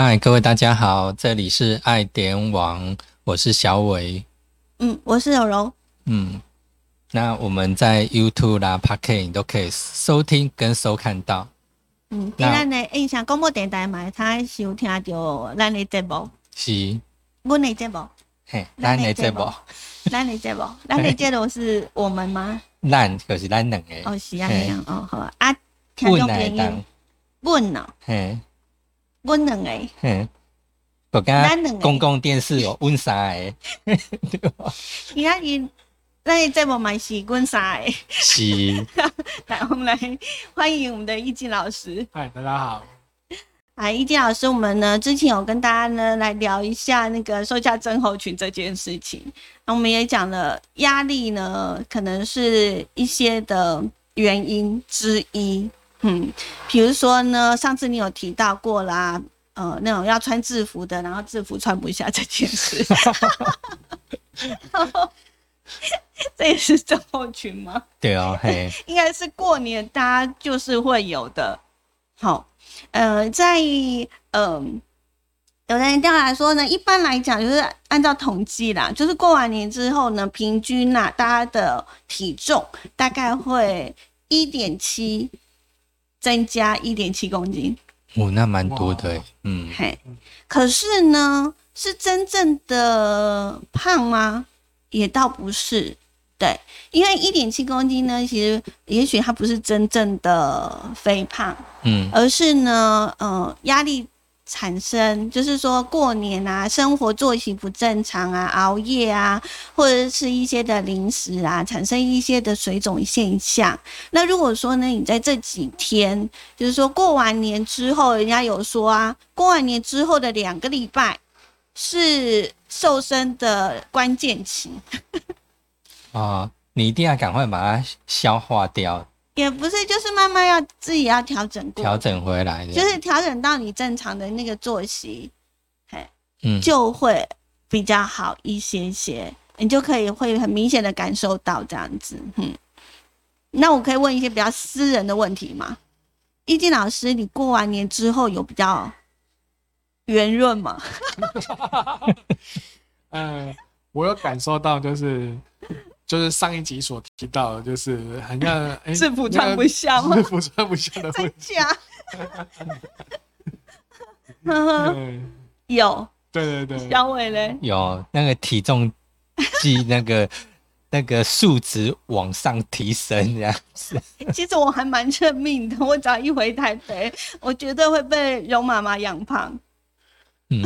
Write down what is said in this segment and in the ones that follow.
嗨，各位大家好，这里是爱点网，我是小伟。嗯，我是柔柔。嗯，那我们在 YouTube 啦、p o c a s t 都可以收听跟收看到。嗯，今咱的印象广播电台嘛，他收听到咱的节目。是。阮的节目。嘿，咱的节目。咱的节目，咱的节目是我们吗？咱就是咱两个。哦，是啊，这样哦，好啊。听众朋友，阮呢？嘿。阮两个。嘿。我刚公共电视哦，阮三个。对吧？其他人。那这么蛮是滚啥？是，来，我们来欢迎我们的易静老师。嗨，大家好。哎，易静老师，我们呢之前有跟大家呢来聊一下那个售价症候群这件事情。那我们也讲了压力呢，可能是一些的原因之一。嗯，比如说呢，上次你有提到过啦，呃，那种要穿制服的，然后制服穿不下这件事。这也是症候群吗？对哦，嘿，应该是过年大家就是会有的。好，呃，在嗯，有人调来说呢，一般来讲就是按照统计啦，就是过完年之后呢，平均呐，大家的体重大概会一点七增加一点七公斤。哦，那蛮多的，嗯，嘿，可是呢，是真正的胖吗？也倒不是，对，因为一点七公斤呢，其实也许它不是真正的肥胖，嗯，而是呢，呃，压力产生，就是说过年啊，生活作息不正常啊，熬夜啊，或者是一些的零食啊，产生一些的水肿现象。那如果说呢，你在这几天，就是说过完年之后，人家有说啊，过完年之后的两个礼拜。是瘦身的关键期 啊！你一定要赶快把它消化掉。也不是，就是慢慢要自己要调整调整回来，就是调整到你正常的那个作息，嘿，嗯，就会比较好一些些，你就可以会很明显的感受到这样子。嗯，那我可以问一些比较私人的问题吗？易静老师，你过完年之后有比较？圆润吗，嗯，我有感受到，就是就是上一集所提到的，就是好像 制服穿不下吗？制服穿不下的问题。有，对对对，小伟嘞，有那个体重计那个 那个数值往上提升这样子。其实我还蛮认命的，我只要一回台北，我绝对会被容妈妈养胖。嗯，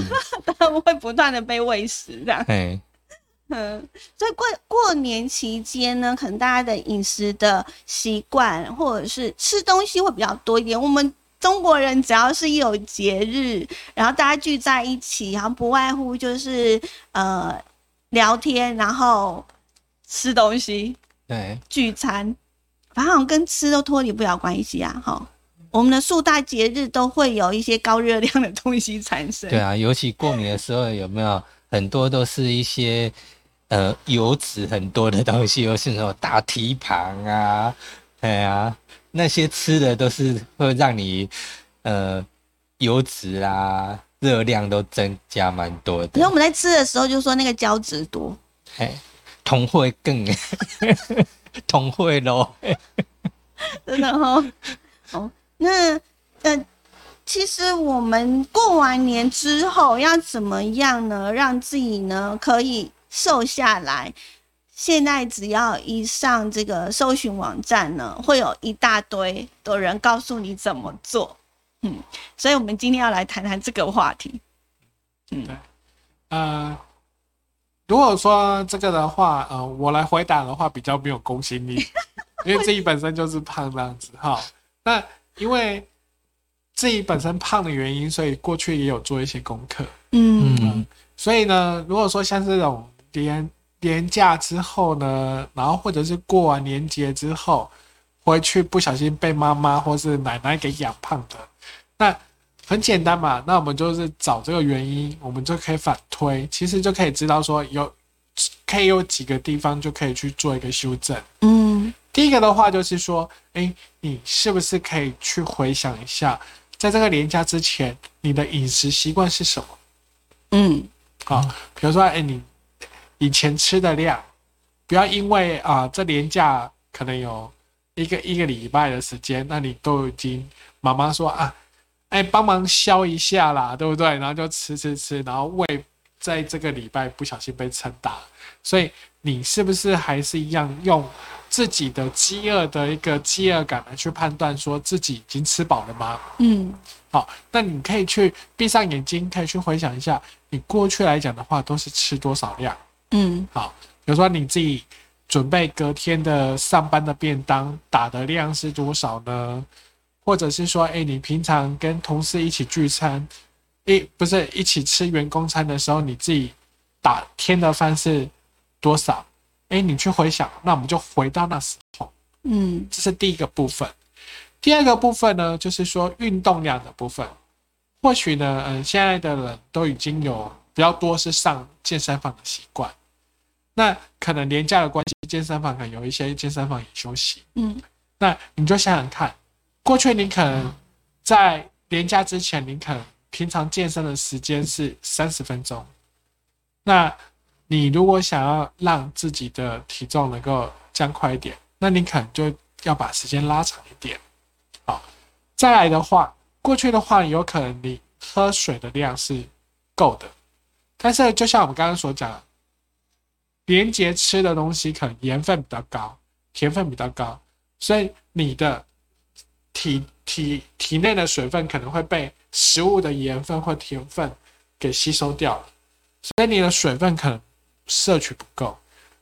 他们会不断的被喂食，这样。嗯，所以过过年期间呢，可能大家的饮食的习惯或者是吃东西会比较多一点。我们中国人只要是一有节日，然后大家聚在一起，然后不外乎就是呃聊天，然后吃东西，对，聚餐，反正跟吃都脱离不了关系啊，哈。我们的数大节日都会有一些高热量的东西产生。对啊，尤其过年的时候，有没有很多都是一些呃油脂很多的东西，又是什么大蹄膀啊，哎呀，那些吃的都是会让你呃油脂啊热量都增加蛮多的。因为我们在吃的时候就说那个胶质多，哎，同会更 同会咯，真的哈，哦。那，呃，其实我们过完年之后要怎么样呢？让自己呢可以瘦下来？现在只要一上这个搜寻网站呢，会有一大堆的人告诉你怎么做。嗯，所以我们今天要来谈谈这个话题。嗯，对，呃，如果说这个的话，呃，我来回答的话比较没有公信力，因为自己本身就是胖这样子哈。那因为自己本身胖的原因，所以过去也有做一些功课。嗯，所以呢，如果说像这种年年假之后呢，然后或者是过完年节之后回去不小心被妈妈或是奶奶给养胖的，那很简单嘛，那我们就是找这个原因，我们就可以反推，其实就可以知道说有可以有几个地方就可以去做一个修正。嗯。第一个的话就是说，哎，你是不是可以去回想一下，在这个年假之前，你的饮食习惯是什么？嗯好、比如说，哎，你以前吃的量，不要因为啊、这年假可能有一个一个礼拜的时间，那你都已经妈妈说啊，哎，帮忙消一下啦，对不对？然后就吃吃吃，然后胃在这个礼拜不小心被撑大，所以你是不是还是一样用自己的饥饿的一个饥饿感来去判断，说自己已经吃饱了吗？嗯好，那你可以去闭上眼睛，可以去回想一下，你过去来讲的话都是吃多少量。嗯好，比如说你自己准备隔天的上班的便当打的量是多少呢？或者是说，哎、你平常跟同事一起聚餐，一不是一起吃员工餐的时候，你自己打天的饭是多少？哎、你去回想，那我们就回到那时候。嗯这是第一个部分。第二个部分呢，就是说运动量的部分。或许呢，嗯，现在的人都已经有比较多是上健身房的习惯。那可能廉价的关系，健身房可能有一些健身房也休息。嗯那你就想想看，过去你可能在年假之前，你可能平常健身的时间是三十分钟。那你如果想要让自己的体重能够降快一点，那你可能就要把时间拉长一点。好，再来的话，过去的话有可能你喝水的量是够的，但是就像我们刚刚所讲的，连接吃的东西可能盐分比较高，甜分比较高，所以你的体体体内的水分可能会被食物的盐分或甜分给吸收掉，所以你的水分可能摄取不够。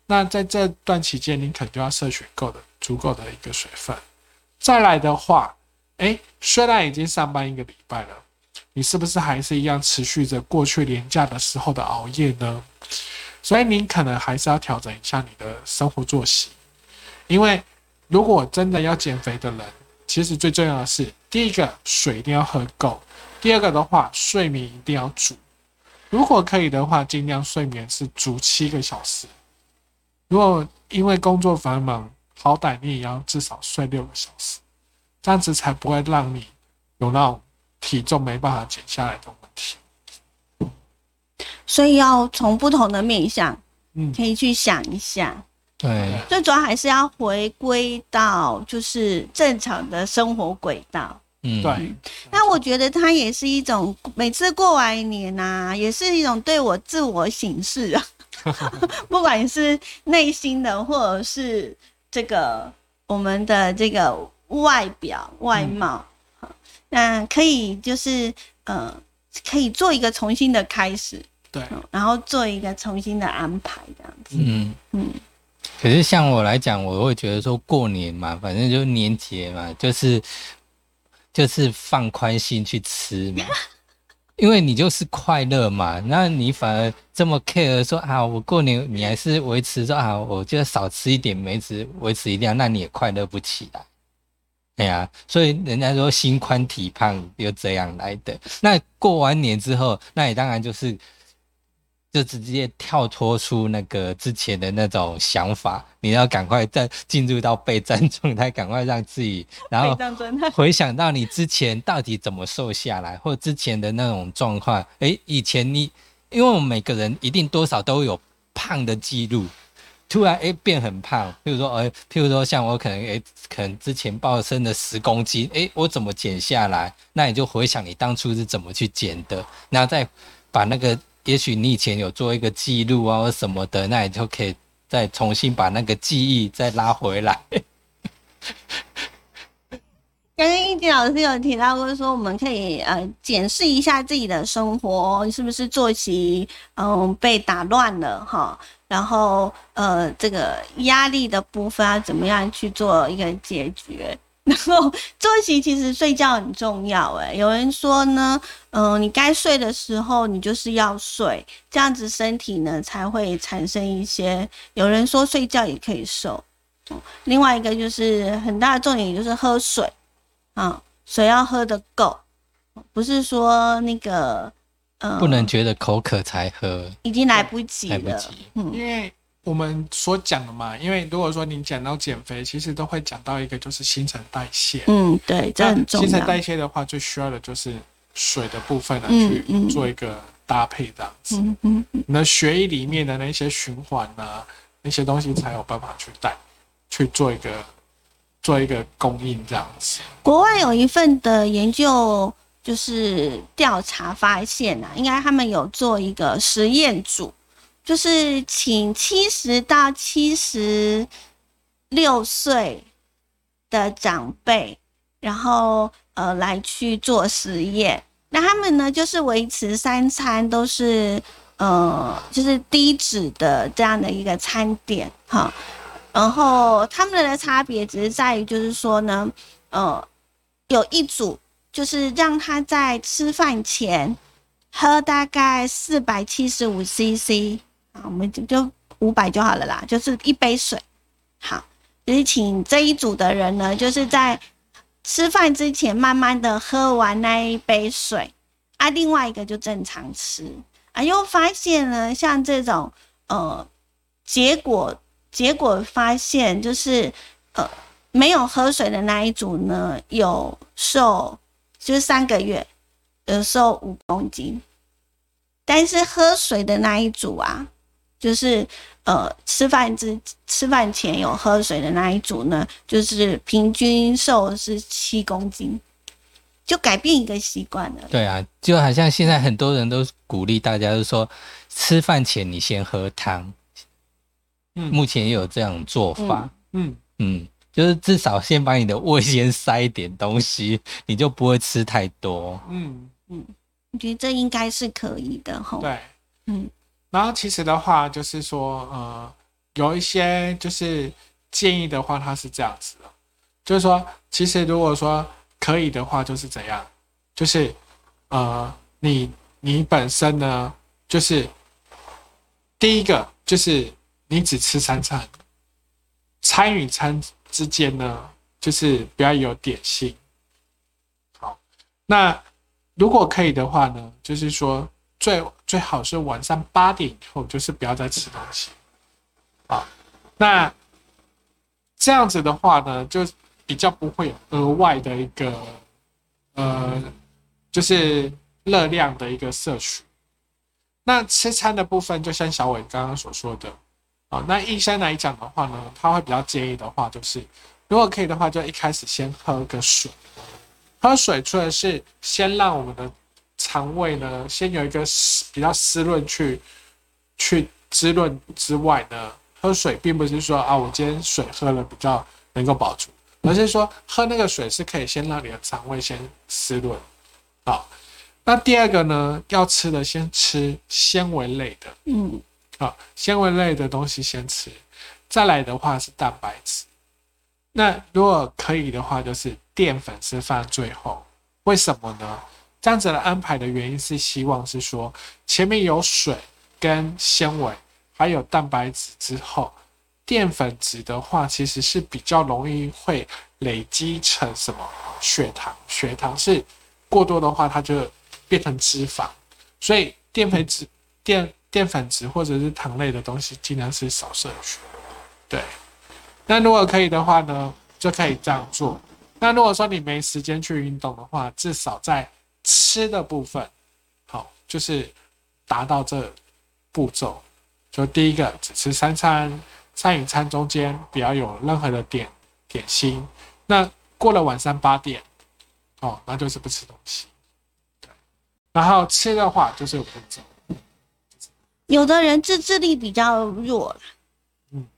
那在这段期间，你可能就要摄取够的足够的一个水分。再来的话，哎，虽然已经上班一个礼拜了，你是不是还是一样持续着过去年假的时候的熬夜呢？所以你可能还是要调整一下你的生活作息，因为如果真的要减肥的人，其实最重要的是，第一个水一定要喝够，第二个的话睡眠一定要足。如果可以的话，尽量睡眠是足七个小时。如果因为工作繁忙，好歹你也要至少睡六个小时，这样子才不会让你有那种体重没办法减下来的问题。所以要从不同的面向，嗯。可以去想一下。对，最主要还是要回归到就是正常的生活轨道。嗯，对，那我觉得它也是一种，每次过完年呐、也是一种对我自我醒视啊，不管是内心的，或者是这个我们的这个外表外貌，嗯。那可以就是呃，可以做一个重新的开始，对，嗯然后做一个重新的安排，这样子。嗯嗯可是像我来讲，我会觉得说过年嘛，反正就是年节嘛，就是就是放宽心去吃嘛，因为你就是快乐嘛，那你反而这么 care 说啊，我过年你还是维持说啊，我就少吃一点，没吃维持一定要，那你也快乐不起来。哎呀，所以人家说心宽体胖就这样来的。那过完年之后，那你当然就是就直接跳脱出那个之前的那种想法，你要赶快再进入到备战状态，赶快让自己，然后非常真的，回想到你之前到底怎么瘦下来，或之前的那种状况。诶，以前你，因为我们每个人一定多少都有胖的记录，突然诶变很胖，譬如说呃，譬如说像我可能诶，可能之前暴升了十公斤，诶，我怎么减下来？那你就回想你当初是怎么去减的，然后再把那个，也许你以前有做一个记录啊或什么的，那你就可以再重新把那个记忆再拉回来。刚刚一迪老师有提到过，说我们可以呃检视一下自己的生活是不是作息嗯、被打乱了哈，然后呃这个压力的部分要怎么样去做一个解决。然后作息其实睡觉很重要，诶，有人说呢，嗯、你该睡的时候你就是要睡，这样子身体呢才会产生一些。有人说睡觉也可以瘦，嗯另外一个就是很大的重点就是喝水。啊，水要喝的够，不是说那个呃，不能觉得口渴才喝，已经来不及了。来不及。嗯因为我们所讲的嘛，因为如果说你讲到减肥，其实都会讲到一个就是新陈代谢。嗯，对，这那很重要。新陈代谢的话，最需要的就是水的部分来嗯嗯去做一个搭配，这样子。嗯嗯，你的血液里面的那些循环啊，那些东西才有办法去带去做一个做一个供应这样子。国外有一份的研究，就是调查发现啊，应该他们有做一个实验组，就是请七十到七十六岁的长辈，然后呃来去做实验。那他们呢，就是维持三餐都是呃，就是低脂的这样的一个餐点哈。然后他们的差别只是在于，就是说呢，呃，有一组就是让他在吃饭前喝大概四百七十五 CC 啊，我们就就五百就好了啦，就是一杯水。好，就是请这一组的人呢，就是在吃饭之前慢慢的喝完那一杯水，啊，另外一个就正常吃啊，又发现呢，像这种呃结果。结果发现，就是呃，没有喝水的那一组呢，有瘦，就是三个月有瘦五公斤，但是喝水的那一组啊，就是呃吃饭之吃饭前有喝水的那一组呢，就是平均瘦是七公斤，就改变一个习惯了。对啊，就好像现在很多人都鼓励大家，就是说吃饭前你先喝汤。嗯目前也有这样做法，嗯，嗯，就是至少先把你的胃先塞一点东西，你就不会吃太多。嗯，我觉得这应该是可以的吼。对。嗯然后其实的话，就是说，呃，有一些就是建议的话，它是这样子的，就是说，其实如果说可以的话，就是怎样，就是呃，你你本身呢，就是第一个就是你只吃三餐，餐与餐之间呢，就是不要有点心。好，那如果可以的话呢，就是说最最好是晚上八点以后，就是不要再吃东西。啊，那这样子的话呢，就比较不会有额外的一个呃，就是热量的一个摄取。那吃餐的部分，就像小伟刚刚所说的，啊，那医生来讲的话呢，他会比较建议的话，就是如果可以的话，就一开始先喝个水。喝水除了是先让我们的肠胃呢，先有一个湿比较湿润去去滋润之外呢，喝水并不是说啊，我今天水喝了比较能够饱足，而是说喝那个水是可以先让你的肠胃先湿润。好，那第二个呢，要吃的先吃纤维类的，嗯好，纤维类的东西先吃，再来的话是蛋白质。那如果可以的话，就是淀粉是放最后。为什么呢？这样子的安排的原因是希望是说，前面有水跟纤维，还有蛋白质之后，淀粉质的话，其实是比较容易会累积成什么血糖。血糖是过多的话，它就变成脂肪。所以淀粉质、淀淀粉质或者是糖类的东西，尽量是少摄取。对。那如果可以的话呢，就可以这样做。那如果说你没时间去运动的话，至少在吃的部分，好，就是达到这步骤。就第一个，只吃三餐，餐与餐中间不要有任何的点点心。那过了晚上八点，哦，那就是不吃东西。然后吃的话就是有步骤。有的人自制力比较弱，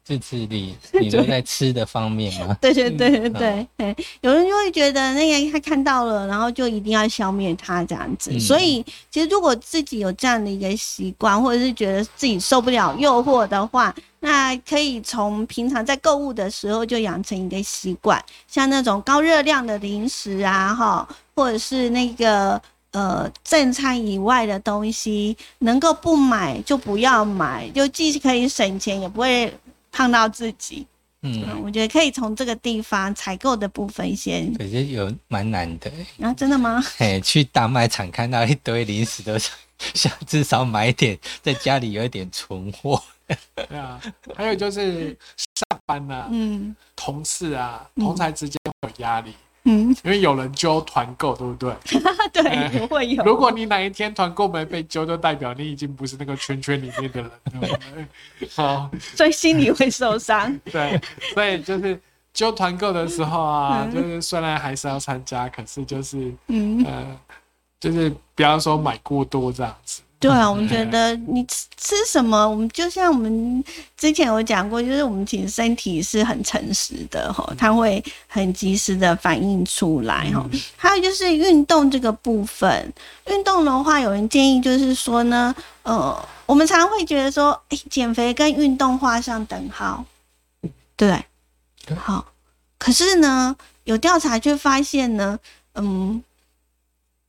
自制力，你都在吃的方面吗？对对对对对，哎、有人就会觉得那个他看到了，然后就一定要消灭他这样子。嗯所以其实如果自己有这样的一个习惯，或者是觉得自己受不了诱惑的话，那可以从平常在购物的时候就养成一个习惯，像那种高热量的零食啊，哈，或者是那个。呃，正餐以外的东西，能够不买就不要买，就既可以省钱，也不会胖到自己。嗯，嗯，我觉得可以从这个地方采购的部分先。可是有蛮难的。啊，真的吗？嘿，去大卖场看到一堆零食，都想想至少买一点，在家里有一点存货。对啊，还有就是上班啊，嗯同事啊，嗯同才之间会有压力，嗯，因为有人揪团购，对不对？对，也会有。如果你哪一天团购没被揪，就代表你已经不是那个圈圈里面的人，对不对？好，所以心里会受伤。对，所以就是揪团购的时候啊，嗯就是虽然还是要参加，可是就是嗯，呃，就是不要说买过多这样子。对啊，我们觉得你吃吃什么，我们就像我们之前有讲过，就是我们其实身体是很诚实的哈，它会很及时的反映出来哈。还有就是运动这个部分，运动的话，有人建议就是说呢，呃，我们常常会觉得说，哎、减肥跟运动画上等号？对好，可是呢，有调查却发现呢，嗯，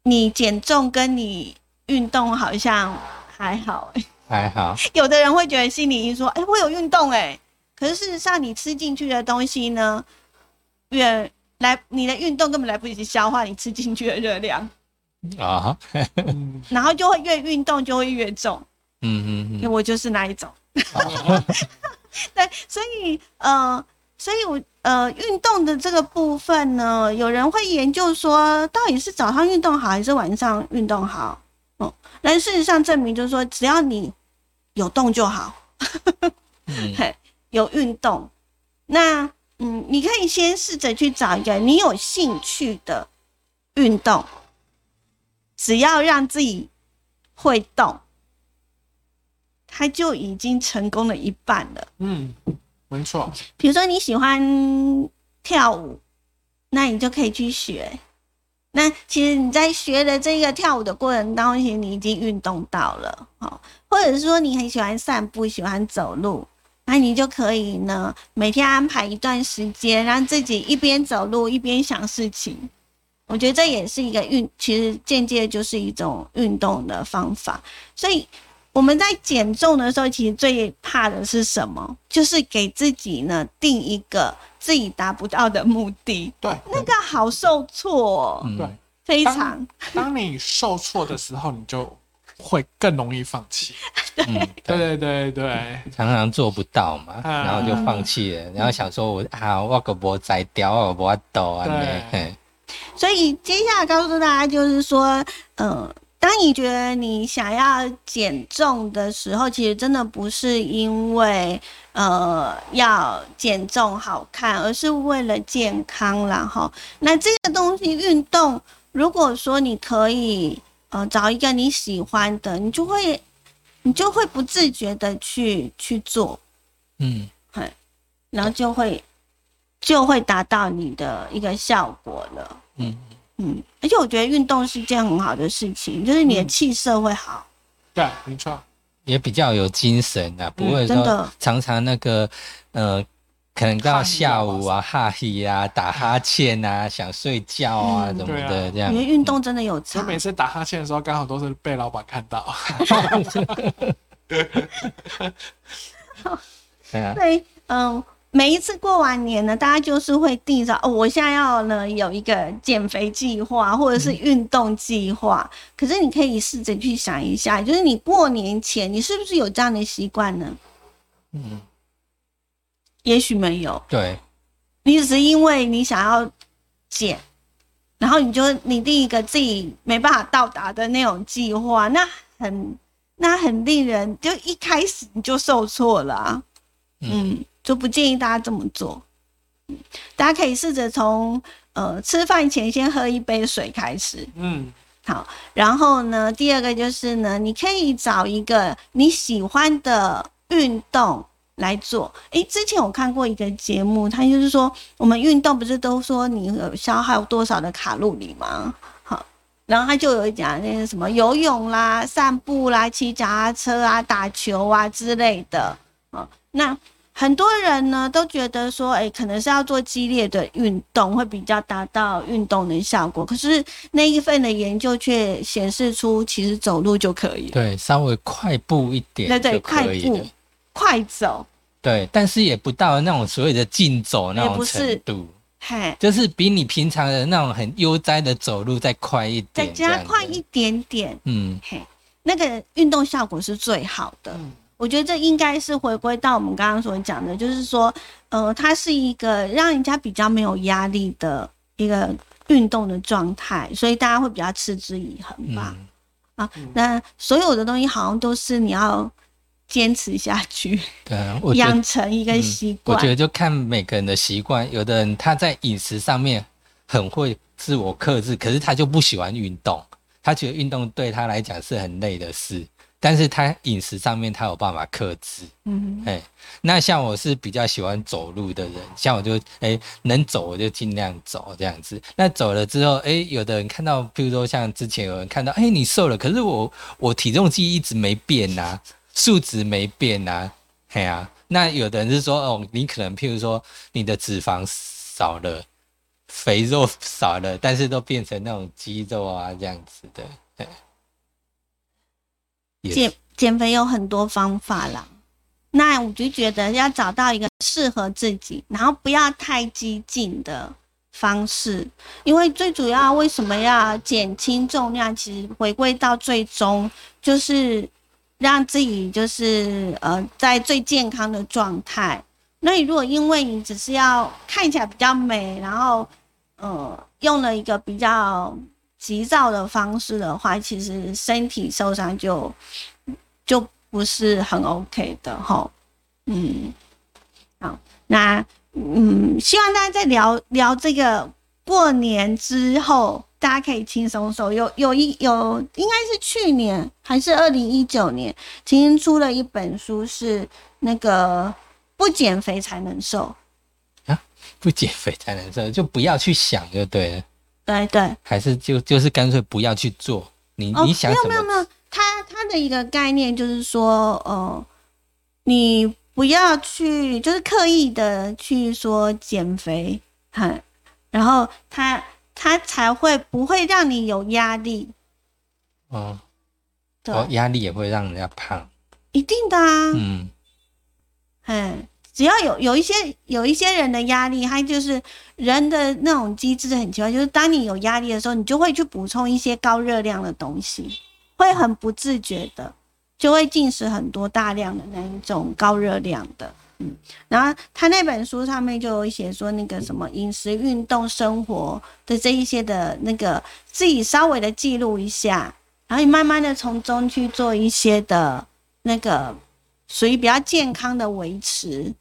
你减重跟你运动好像还好、欸，还好，有的人会觉得心理医生说，哎、我有运动哎、可是事实上你吃进去的东西呢，越来你的运动根本来不及消化你吃进去的热量，啊，嗯，然后就会越运动就会越重，嗯嗯嗯，我就是那一种。对，所以呃，所以我呃，运动的这个部分呢，有人会研究说，到底是早上运动好还是晚上运动好？嗯，但事实上证明就是说，只要你有动就好。嗯 嘿，有运动，那嗯，你可以先试着去找一个你有兴趣的运动，只要让自己会动，他就已经成功了一半了。嗯，没错，比如说你喜欢跳舞，那你就可以去学。那其实你在学的这个跳舞的过程当中，其实你已经运动到了，哦，或者是说你很喜欢散步，喜欢走路，那你就可以呢每天安排一段时间，让自己一边走路一边想事情。我觉得这也是一个运，其实间接就是一种运动的方法。所以我们在减重的时候，其实最怕的是什么？就是给自己呢定一个自己达不到的目的，对那个好受挫、哦，嗯。对。非常。当你受挫的时候，你就会更容易放弃。嗯，对，对对对对，常常做不到嘛，啊。然后就放弃了，然后想说我啊，我个无摘掉，我无抖啊，对。所以接下来告诉大家，就是说，呃，当你觉得你想要减重的时候，其实真的不是因为呃要减重好看，而是为了健康啦哈。那这个东西运动，如果说你可以呃找一个你喜欢的，你就会你就会不自觉的去去做，嗯，然后就会就会达到你的一个效果了。嗯嗯，而且我觉得运动是件很好的事情，就是你的嗯气色会好。对，没错。也比较有精神啊，不会说真的常常那个呃，可能到下午啊哈气啊，打哈欠啊，想睡觉啊嗯什么的，啊这样我觉得运动真的有差所以。每次打哈欠的时候，刚好都是被老板看到。对啊，对，嗯，每一次过完年呢，大家就是会定着哦，我现在要呢有一个减肥计划或者是运动计划。可是你可以试着去想一下，就是你过年前你是不是有这样的习惯呢？嗯，也许没有，对，你只是因为你想要减，然后你就你定一个自己没办法到达的那种计划，那很那很令人就一开始你就受挫了、啊，嗯，就不建议大家这么做。嗯大家可以试着从呃吃饭前先喝一杯水开始，嗯，好，然后呢，第二个就是呢，你可以找一个你喜欢的运动来做。诶，之前我看过一个节目，它就是说，我们运动不是都说你有消耗多少的卡路里吗？好，然后他就有讲那些什么游泳啦、散步啦、骑脚踏车啊、打球啊之类的。啊，那很多人呢都觉得说，诶，可能是要做激烈的运动会比较达到运动的效果。可是那一份的研究却显示出，其实走路就可以。对，稍微快步一点对对，快步快走，对，但是也不到那种所谓的竞走那种程度，嘿，就是比你平常的那种很悠哉的走路再快一点，再加快一点点，嗯嘿，那个运动效果是最好的。嗯我我觉得这应该是回归到我们刚刚所讲的，就是说，呃，它是一个让人家比较没有压力的一个运动的状态，所以大家会比较持之以恒吧。嗯，啊，那所有的东西好像都是你要坚持下去，对 养成一个嗯习惯。我觉得就看每个人的习惯，有的人他在饮食上面很会自我克制，可是他就不喜欢运动，他觉得运动对他来讲是很累的事，但是他饮食上面他有办法克制。嗯，哎，那像我是比较喜欢走路的人，像我就哎能走我就尽量走这样子。那走了之后，哎，有的人看到，譬如说像之前有人看到，哎你瘦了，可是我我体重计一直没变呐、数值没变呐、嘿呀、那有的人是说，哦，你可能譬如说你的脂肪少了，肥肉少了，但是都变成那种肌肉啊这样子的，对。减减肥有很多方法啦。那我就觉得要找到一个适合自己，然后不要太激进的方式，因为最主要为什么要减轻重量？其实回归到最终就是让自己就是呃在最健康的状态。那你如果因为你只是要看起来比较美，然后呃用了一个比较急躁的方式的话，其实身体受伤就就不是很 OK 的哈。嗯，好，那嗯，希望大家在聊聊这个过年之后，大家可以轻松瘦。有有一有，应该是去年还是二零一九年，曾经出了一本书，是那个不减肥才能瘦啊。不减肥才能瘦，就不要去想就对了。对对，还是就就是干脆不要去做。你、哦，你想怎么？没有没有没有，他他的一个概念就是说，呃，你不要去就是刻意的去说减肥，哈，然后他他才会不会让你有压力，哦，对，哦，压力也会让人家胖。一定的啊，嗯，嗯，只要有有一些有一些人的压力，他就是人的那种机制很奇怪，就是当你有压力的时候，你就会去补充一些高热量的东西，会很不自觉的就会进食很多大量的那一种高热量的。嗯，然后他那本书上面就有写说那个什么饮食、运动、生活的这一些的那个自己稍微的记录一下，然后你慢慢的从中去做一些的那个属于比较健康的维持，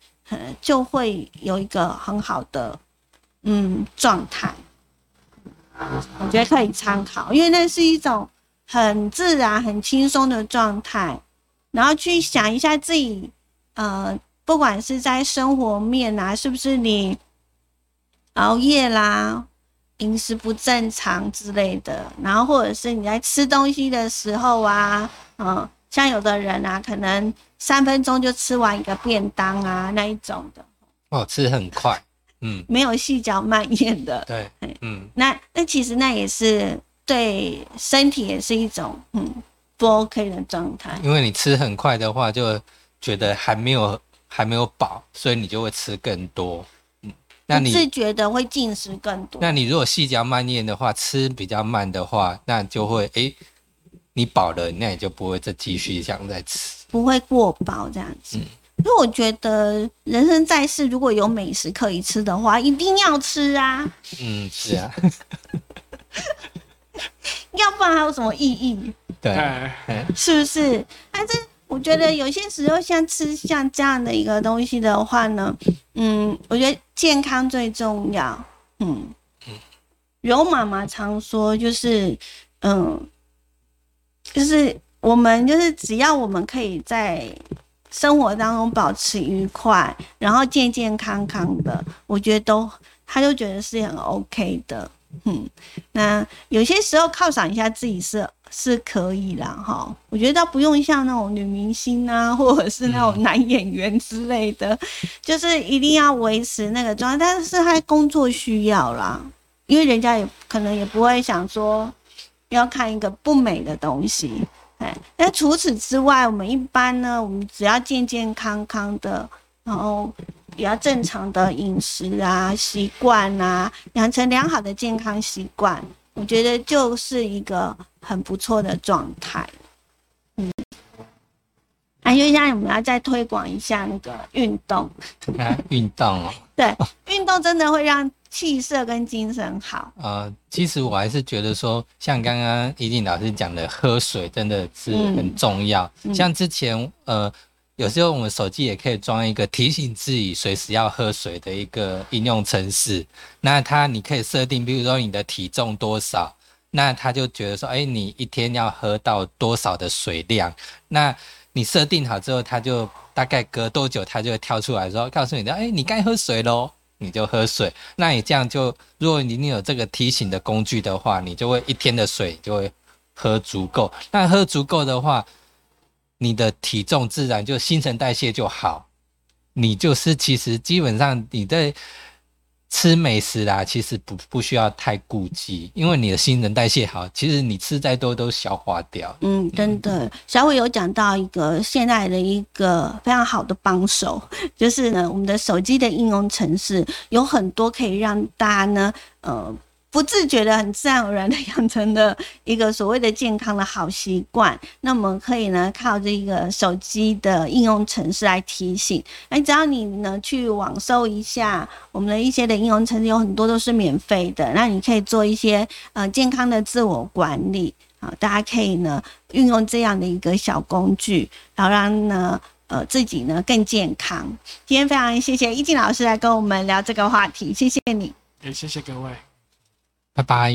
就会有一个很好的嗯状态。我觉得可以参考，因为那是一种很自然、很轻松的状态，然后去想一下自己，呃，不管是在生活面啊，是不是你熬夜啦、饮食不正常之类的，然后或者是你在吃东西的时候啊，嗯、像有的人啊，可能三分钟就吃完一个便当啊那一种的，哦，吃很快。嗯，没有细嚼慢咽的，对，嗯，那那其实那也是对身体也是一种嗯不 OK 的状态。因为你吃很快的话，就觉得还没有还没有饱，所以你就会吃更多。嗯，那你觉得会进食更多。那你如果细嚼慢咽的话，吃比较慢的话，那就会诶，你饱了，那你就不会再继续这样再吃。不会过饱这样子。嗯因为我觉得人生在世，如果有美食可以吃的话，一定要吃啊，嗯，是啊，要不然还有什么意义？对，对，是不是？但是我觉得有些时候像吃像这样的一个东西的话呢，嗯，我觉得健康最重要。嗯，柔妈妈常说就是，嗯，就是我们就是只要我们可以在生活当中保持愉快，然后健健康康的，我觉得都他就觉得是很 OK 的。嗯，那有些时候犒赏一下自己是是可以啦，哈。我觉得倒不用像那种女明星啊，或者是那种男演员之类的，就是一定要维持那个状态。但是他工作需要啦，因为人家也可能也不会想说要看一个不美的东西。哎，那除此之外，我们一般呢，我们只要健健康康的，然后比较正常的饮食啊、习惯啊，养成良好的健康习惯，我觉得就是一个很不错的状态。啊，因为现在我们要再推广一下那个运动，啊，运动哦，对，运动真的会让气色跟精神好。呃，其实我还是觉得说，像刚刚怡静老师讲的，喝水真的是很重要。嗯像之前呃，有时候我们手机也可以装一个提醒自己随时要喝水的一个应用程式。那它你可以设定，比如说你的体重多少，那它就觉得说，哎，你一天要喝到多少的水量。那你设定好之后，它就大概隔多久，它就会跳出来说，告诉你的，哎，你该喝水喽。你就喝水，那你这样就，如果你你有这个提醒的工具的话，你就会一天的水就会喝足够。那喝足够的话，你的体重自然就新陈代谢就好。你就是其实基本上你在吃美食啦，其实不不需要太顾忌，因为你的新陈代谢好，其实你吃再多都消化掉。嗯，真的，小伟有讲到一个现在的一个非常好的帮手，就是呢，我们的手机的应用程式有很多可以让大家呢，呃，不自觉的、很自然而然的养成的一个所谓的健康的好习惯。那我们可以呢，靠这个手机的应用程式来提醒。哎，只要你呢去网搜一下我们的一些的应用程式，有很多都是免费的，那你可以做一些呃健康的自我管理。好，大家可以呢运用这样的一个小工具，然后让呢呃自己呢更健康。今天非常谢谢易静老师来跟我们聊这个话题，谢谢你。也谢谢各位，拜拜。